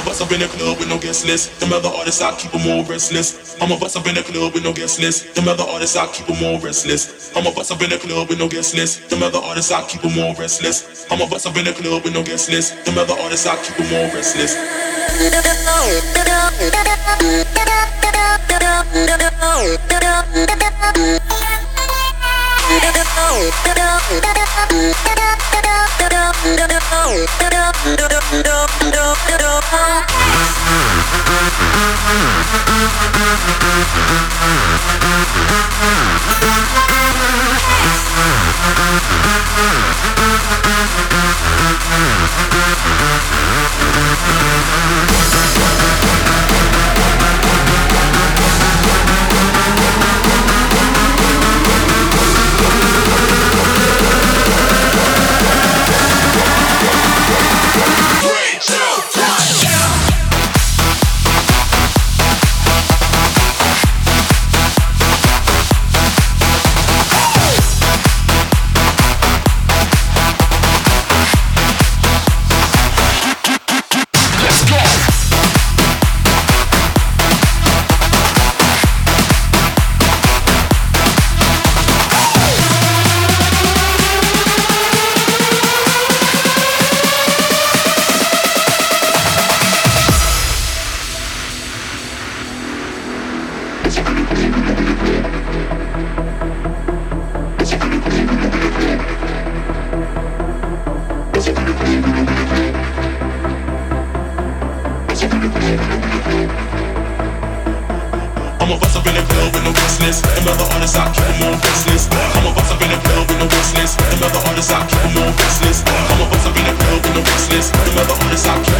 bust up in the club with no guest list. Them other artists, I keep them all restless. I'ma bust up in the club with no guest list. Them other artists, I keep them all restless. I'ma bust up in the club with no guest list. Them other artists, I keep them all restless. I'ma bust up in the club with no guest list. Them other artists, I keep them all restless. Yes. Another artist I carry on business. I'm a boss up in the club with no business. a artist I carry on business. I'm a boss up in the club with a business. Another artist I carry